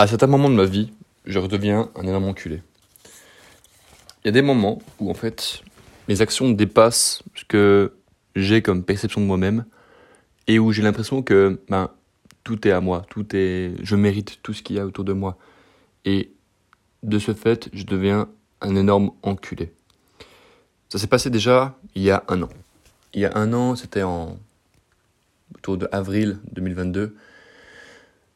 à certains moments de ma vie, je redeviens un énorme enculé. Il y a des moments où en fait mes actions dépassent ce que j'ai comme perception de moi-même et où j'ai l'impression que ben, tout est à moi, tout est, je mérite tout ce qu'il y a autour de moi. Et de ce fait, je deviens un énorme enculé. Ça s'est passé déjà il y a un an. Il y a un an, c'était en autour de avril 2022.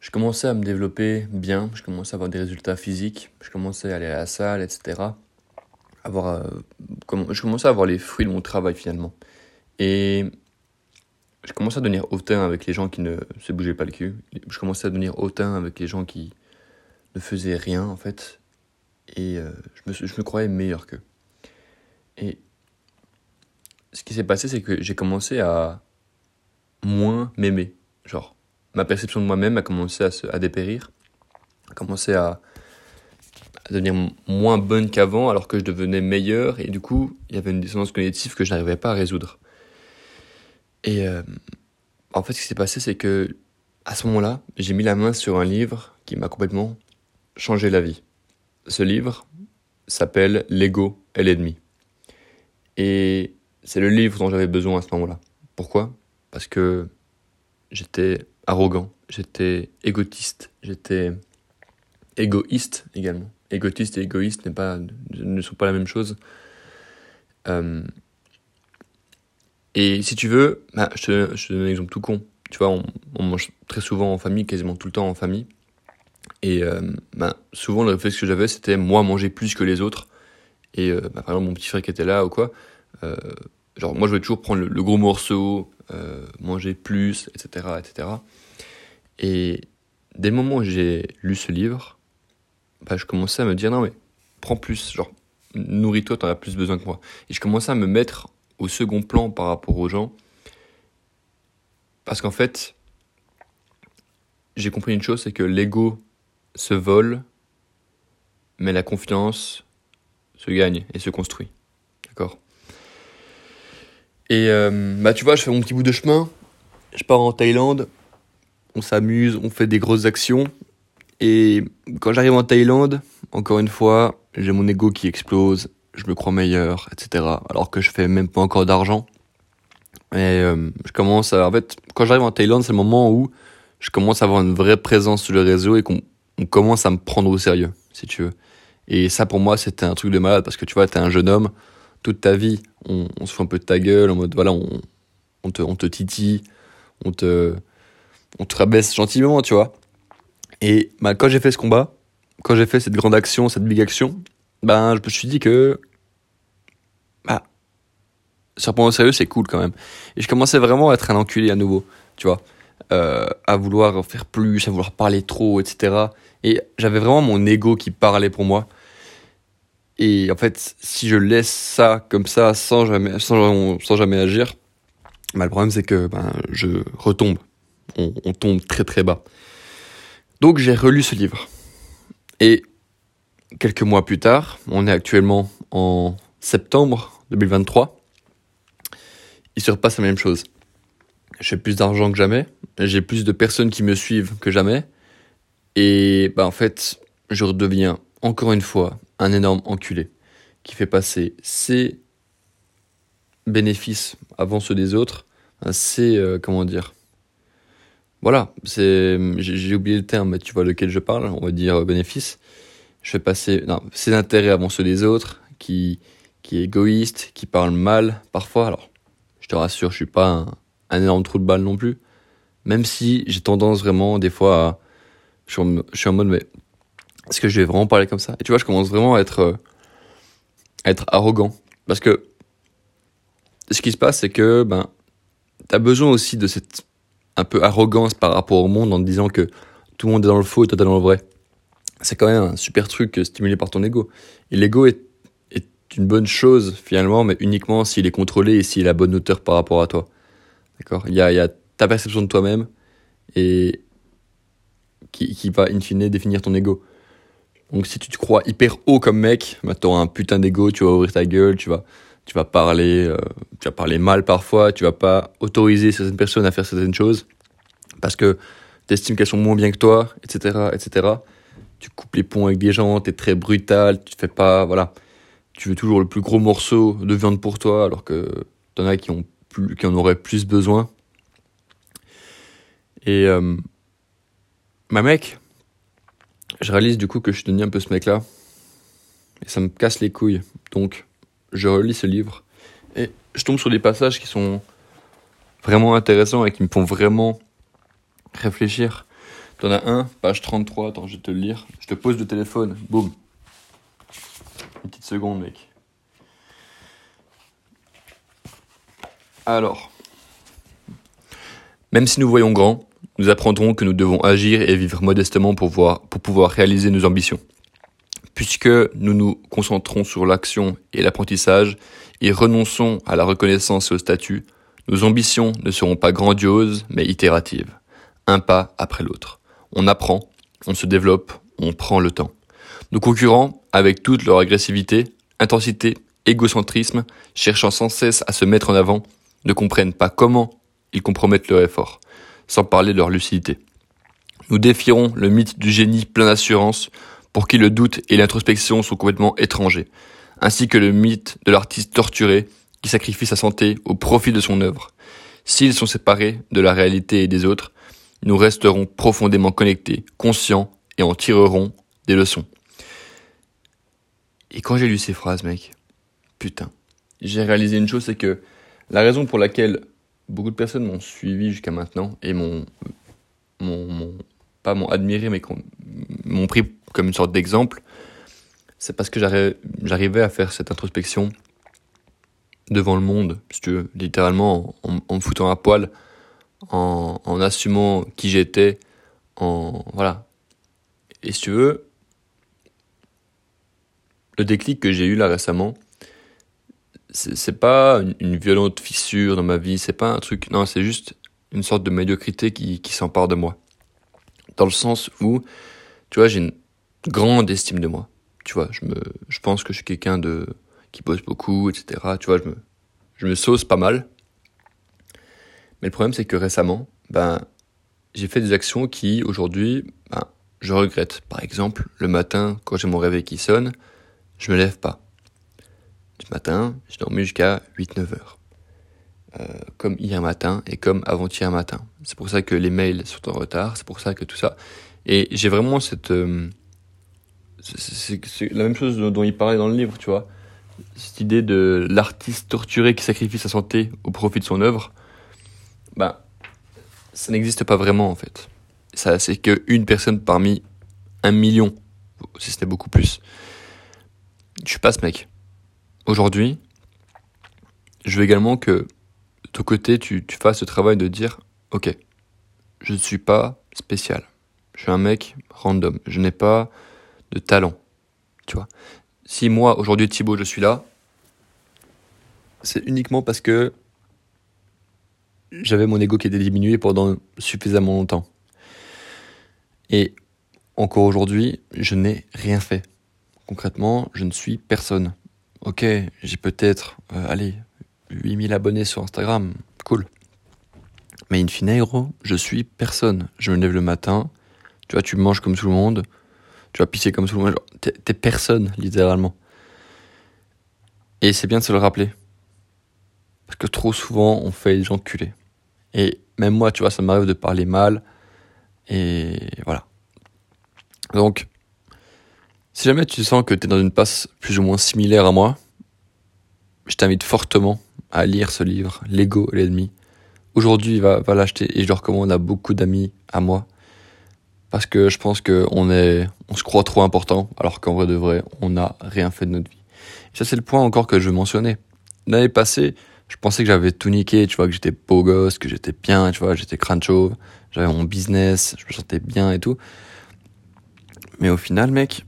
Je commençais à me développer bien, je commençais à avoir des résultats physiques, je commençais à aller à la salle, etc. Avoir, euh, je commençais à avoir les fruits de mon travail finalement. Et je commençais à devenir hautain avec les gens qui ne se bougeaient pas le cul. Je commençais à devenir hautain avec les gens qui ne faisaient rien, en fait. Et euh, je, me, je me croyais meilleur qu'eux. Et ce qui s'est passé, c'est que j'ai commencé à moins m'aimer. Genre, ma perception de moi-même a commencé à, se, à dépérir, a commencé à, devenir moins bonne qu'avant, alors que je devenais meilleur. Et du coup, il y avait une dissonance cognitive que je n'arrivais pas à résoudre. Et euh, en fait, ce qui s'est passé, c'est que à ce moment-là, j'ai mis la main sur un livre qui m'a complètement changé la vie. Ce livre s'appelle L'ego est l'ennemi. Et c'est le livre dont j'avais besoin à ce moment-là. Pourquoi? Parce que j'étais arrogant, j'étais égotiste, j'étais égoïste également. Égotiste et égoïste pas, ne sont pas la même chose. Euh, et si tu veux, bah, je, te, donne un exemple tout con. Tu vois, on, mange très souvent en famille, quasiment tout le temps en famille. Et euh, bah, souvent, le réflexe que j'avais, c'était moi manger plus que les autres. Et euh, bah, par exemple, mon petit frère qui était là ou quoi, genre moi je voulais toujours prendre le gros morceau, euh, manger plus, etc., etc. Et dès le moment où j'ai lu ce livre, bah, je commençais à me dire non mais prends plus, genre nourris-toi, t'en as plus besoin que moi. Et je commençais à me mettre au second plan par rapport aux gens. Parce qu'en fait, j'ai compris une chose, c'est que l'ego se vole, mais la confiance se gagne et se construit. D'accord? Et euh, bah tu vois, je fais mon petit bout de chemin, je pars en Thaïlande, on s'amuse, on fait des grosses actions. Et quand j'arrive en Thaïlande, encore une fois, j'ai mon ego qui explose, je me crois meilleur, etc. Alors que je fais même pas encore d'argent. Et euh, je commence à, en fait, quand j'arrive en Thaïlande, c'est le moment où je commence à avoir une vraie présence sur le réseau et qu'on on commence à me prendre au sérieux, si tu veux. Et ça, pour moi, c'était un truc de malade parce que tu vois, t'es un jeune homme, toute ta vie, on, se fout un peu de ta gueule en mode, voilà, on, te, on te titille, on te, on te rabaisse gentiment, tu vois. Et bah, quand j'ai fait ce combat, quand j'ai fait cette grande action, cette big action, ben, je me suis dit que, bah, se reprendre au sérieux, c'est cool quand même. Et je commençais vraiment à être un enculé à nouveau, tu vois. Euh, à vouloir faire plus, à vouloir parler trop, etc. Et j'avais vraiment mon ego qui parlait pour moi. Et en fait, si je laisse ça comme ça, sans jamais, sans, jamais agir, bah, le problème c'est que ben, je retombe. On, on tombe très très bas. Donc j'ai relu ce livre. Et quelques mois plus tard, on est actuellement en septembre 2023, il se repasse la même chose. J'ai plus d'argent que jamais, j'ai plus de personnes qui me suivent que jamais, et bah en fait, je redeviens encore une fois un énorme enculé qui fait passer ses bénéfices avant ceux des autres, c'est euh, comment dire voilà, c'est j'ai oublié le terme, mais tu vois lequel je parle, on va dire euh, bénéfice. Je fais passer non, ses intérêts avant ceux des autres, qui qui est égoïste, qui parle mal parfois. Alors, je te rassure, je suis pas un, énorme trou de balle non plus, même si j'ai tendance vraiment des fois à je suis en mode mais est-ce que je vais vraiment parler comme ça? Et tu vois, je commence vraiment à être euh, à être arrogant parce que ce qui se passe c'est que ben t'as besoin aussi de cette un peu arrogance par rapport au monde en te disant que tout le monde est dans le faux et toi t'es dans le vrai. C'est quand même un super truc stimulé par ton ego. Et l'ego est, est une bonne chose finalement, mais uniquement s'il est contrôlé et s'il a la bonne hauteur par rapport à toi. D'accord? Il y a, il y a ta perception de toi-même et qui, qui va in fine définir ton ego. Donc si tu te crois hyper haut comme mec, bah, tu auras un putain d'ego, tu vas ouvrir ta gueule, tu vas, tu vas parler, euh, tu vas parler mal parfois, tu vas pas autoriser certaines personnes à faire certaines choses parce que tu estimes qu'elles sont moins bien que toi, etc., etc. tu coupes les ponts avec des gens, t'es très brutal, tu fais pas, voilà, tu veux toujours le plus gros morceau de viande pour toi, alors que t'en as qui ont plus, qui en auraient plus besoin. Et euh, ma mec, je réalise du coup que je suis devenu un peu ce mec-là, et ça me casse les couilles. Donc, je relis ce livre et je tombe sur des passages qui sont vraiment intéressants et qui me font vraiment réfléchir. T'en as un, page 33, attends, je vais te le lire. Je te pose le téléphone, boum. Une petite seconde, mec. Alors, même si nous voyons grand, nous apprendrons que nous devons agir et vivre modestement pour, voir, pour pouvoir réaliser nos ambitions. Puisque nous nous concentrons sur l'action et l'apprentissage et renonçons à la reconnaissance et au statut, nos ambitions ne seront pas grandioses mais itératives, un pas après l'autre. On apprend, on se développe, on prend le temps. Nos concurrents, avec toute leur agressivité, intensité, égocentrisme, cherchant sans cesse à se mettre en avant, ne comprennent pas comment ils compromettent leur effort, sans parler de leur lucidité. Nous défierons le mythe du génie plein d'assurance, pour qui le doute et l'introspection sont complètement étrangers, ainsi que le mythe de l'artiste torturé qui sacrifie sa santé au profit de son œuvre. S'ils sont séparés de la réalité et des autres, nous resterons profondément connectés, conscients et en tirerons des leçons. Et quand j'ai lu ces phrases, mec, putain, j'ai réalisé une chose, c'est que la raison pour laquelle beaucoup de personnes m'ont suivi jusqu'à maintenant et m'ont, pas m'ont admiré, mais m'ont pris comme une sorte d'exemple, c'est parce que j'arrivais à faire cette introspection devant le monde, si tu veux, littéralement en, me foutant à poil, en assumant qui j'étais, en voilà. Et si tu veux, le déclic que j'ai eu là récemment, c'est pas une, violente fissure dans ma vie, c'est pas un truc, non, c'est juste une sorte de médiocrité qui, qui s'empare de moi. Dans le sens où, tu vois, j'ai une grande estime de moi. Tu vois, je me, je pense que je suis quelqu'un de, qui bosse beaucoup, etc. Tu vois, je me, je me sauce pas mal. Mais le problème, c'est que récemment, ben, j'ai fait des actions qui, aujourd'hui, ben, je regrette. Par exemple, le matin, quand j'ai mon réveil qui sonne, je me lève pas. Du matin, j'ai dormi jusqu'à 8-9 heures. Euh, comme hier matin et comme avant-hier matin. C'est pour ça que les mails sont en retard, c'est pour ça que tout ça. Et j'ai vraiment cette... Euh, c'est la même chose dont il parlait dans le livre, tu vois. Cette idée de l'artiste torturé qui sacrifie sa santé au profit de son œuvre, ben, ça n'existe pas vraiment en fait. Ça, c'est qu'une personne parmi un million, si ce n'est beaucoup plus. Je suis pas ce mec. Aujourd'hui, je veux également que de ton côté, tu, fasses ce travail de dire, ok, je ne suis pas spécial. Je suis un mec random. Je n'ai pas de talent. Tu vois. Si moi, aujourd'hui, Thibaut, je suis là, c'est uniquement parce que j'avais mon ego qui était diminué pendant suffisamment longtemps. Et encore aujourd'hui, je n'ai rien fait. Concrètement, je ne suis personne. Ok, j'ai peut-être, euh, allez, 8000 abonnés sur Instagram, cool. Mais in fine, gros, je suis personne. Je me lève le matin, tu vois, tu manges comme tout le monde, tu vas pisser comme tout le monde. T'es personne, littéralement. Et c'est bien de se le rappeler. Parce que trop souvent, on fait les gens culer. Et même moi, tu vois, ça m'arrive de parler mal. Et voilà. Donc, si jamais tu sens que tu es dans une passe plus ou moins similaire à moi, je t'invite fortement à lire ce livre, L'ego et l'ennemi. Aujourd'hui, va, va l'acheter et je le recommande à beaucoup d'amis à moi parce que je pense qu'on est, on se croit trop important, alors qu'en vrai de vrai, on n'a rien fait de notre vie. Ça, c'est le point encore que je veux mentionner. L'année passée, je pensais que j'avais tout niqué, tu vois, que j'étais beau gosse, que j'étais bien, tu vois, j'étais crâne chauve, j'avais mon business, je me sentais bien et tout. Mais au final, mec,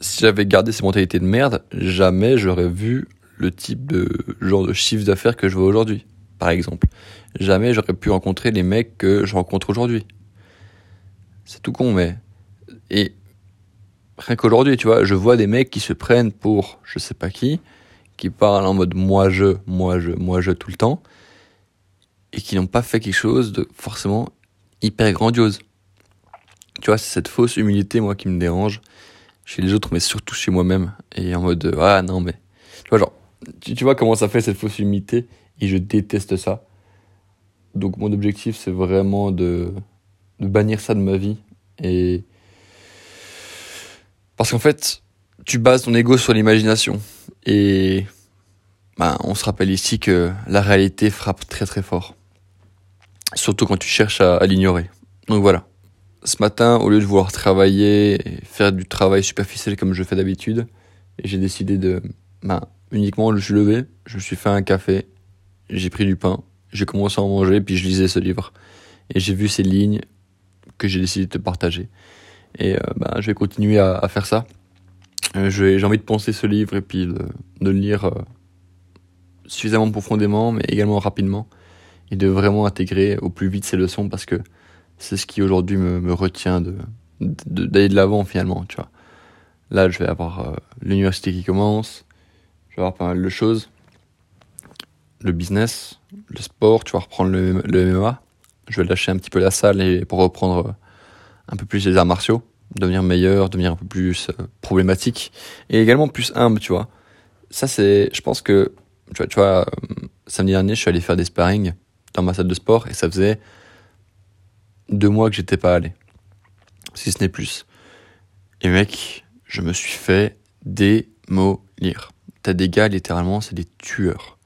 si j'avais gardé ces mentalités de merde, jamais j'aurais vu le type de genre de chiffre d'affaires que je vois aujourd'hui, par exemple. Jamais j'aurais pu rencontrer les mecs que je rencontre aujourd'hui. C'est tout con, mais. Et rien qu'aujourd'hui, tu vois, je vois des mecs qui se prennent pour je sais pas qui, qui parlent en mode moi je, moi je, moi je tout le temps, et qui n'ont pas fait quelque chose de forcément hyper grandiose. Tu vois, c'est cette fausse humilité, moi, qui me dérange chez les autres, mais surtout chez moi-même. Et en mode, ah non, mais. Tu vois, genre, tu, tu vois comment ça fait cette fausse humilité et je déteste ça. Donc, mon objectif, c'est vraiment de, de bannir ça de ma vie. Et. Parce qu'en fait, tu bases ton ego sur l'imagination. Et. Ben, on se rappelle ici que la réalité frappe très très fort. Surtout quand tu cherches à, à l'ignorer. Donc voilà. Ce matin, au lieu de vouloir travailler et faire du travail superficiel comme je fais d'habitude, j'ai décidé de, ben, uniquement, je me suis levé, je me suis fait un café, j'ai pris du pain, j'ai commencé à en manger, puis je lisais ce livre. Et j'ai vu ces lignes que j'ai décidé de te partager. Et euh, ben, je vais continuer à, faire ça. Euh, j'ai envie de penser ce livre et puis de, de le lire euh, suffisamment profondément, mais également rapidement, et de vraiment intégrer au plus vite ces leçons parce que c'est ce qui aujourd'hui me, retient de d'aller de l'avant finalement, tu vois. Là, je vais avoir euh, l'université qui commence, je vais avoir pas mal de choses, le business, le sport, tu vas reprendre le, le MMA, je vais lâcher un petit peu la salle et pour reprendre euh, un peu plus les arts martiaux, devenir meilleur, devenir un peu plus euh, problématique et également plus humble, tu vois. Ça c'est, je pense que, tu vois, tu vois, samedi dernier, je suis allé faire des sparring dans ma salle de sport et ça faisait deux mois que j'étais pas allé, si ce n'est plus. Et mec, je me suis fait démolir. T'as des gars, littéralement, c'est des tueurs.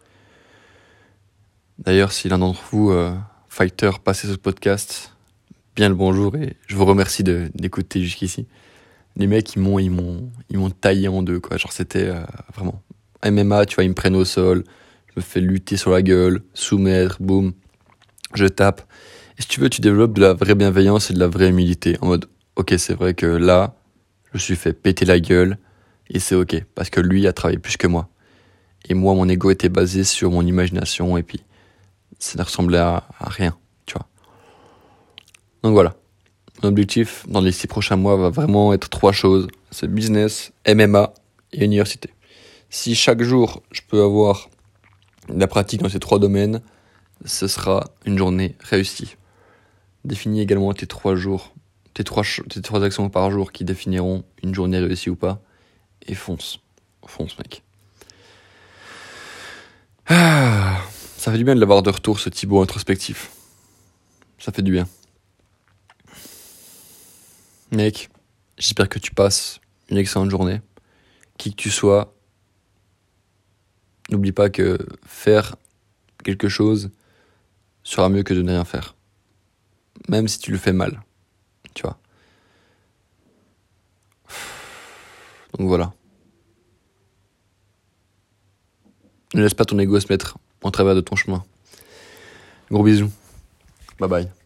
D'ailleurs, si l'un d'entre vous, euh, fighter, passez ce podcast, bien le bonjour et je vous remercie d'écouter jusqu'ici. Les mecs, ils m'ont, ils m'ont, ils m'ont taillé en deux, quoi. Genre, c'était euh, vraiment MMA, tu vois, ils me prennent au sol, je me fais lutter sur la gueule, soumettre, boum, je tape. Et si tu veux, tu développes de la vraie bienveillance et de la vraie humilité. En mode, ok, c'est vrai que là, je me suis fait péter la gueule et c'est ok parce que lui a travaillé plus que moi. Et moi, mon ego était basé sur mon imagination et puis ça ne ressemblait à, à rien, tu vois. Donc voilà. Mon objectif dans les six prochains mois va vraiment être trois choses. C'est business, MMA et université. Si chaque jour je peux avoir de la pratique dans ces trois domaines, ce sera une journée réussie. Définis également tes trois jours, tes trois, tes trois actions par jour qui définiront une journée réussie ou pas. Et fonce. Fonce, mec. Ah, ça fait du bien de l'avoir de retour, ce Thibaut introspectif. Ça fait du bien. Mec, j'espère que tu passes une excellente journée. Qui que tu sois, n'oublie pas que faire quelque chose sera mieux que de ne rien faire. Même si tu le fais mal. Tu vois. Donc voilà. Ne laisse pas ton ego se mettre en travers de ton chemin. Gros bisous. Bye bye.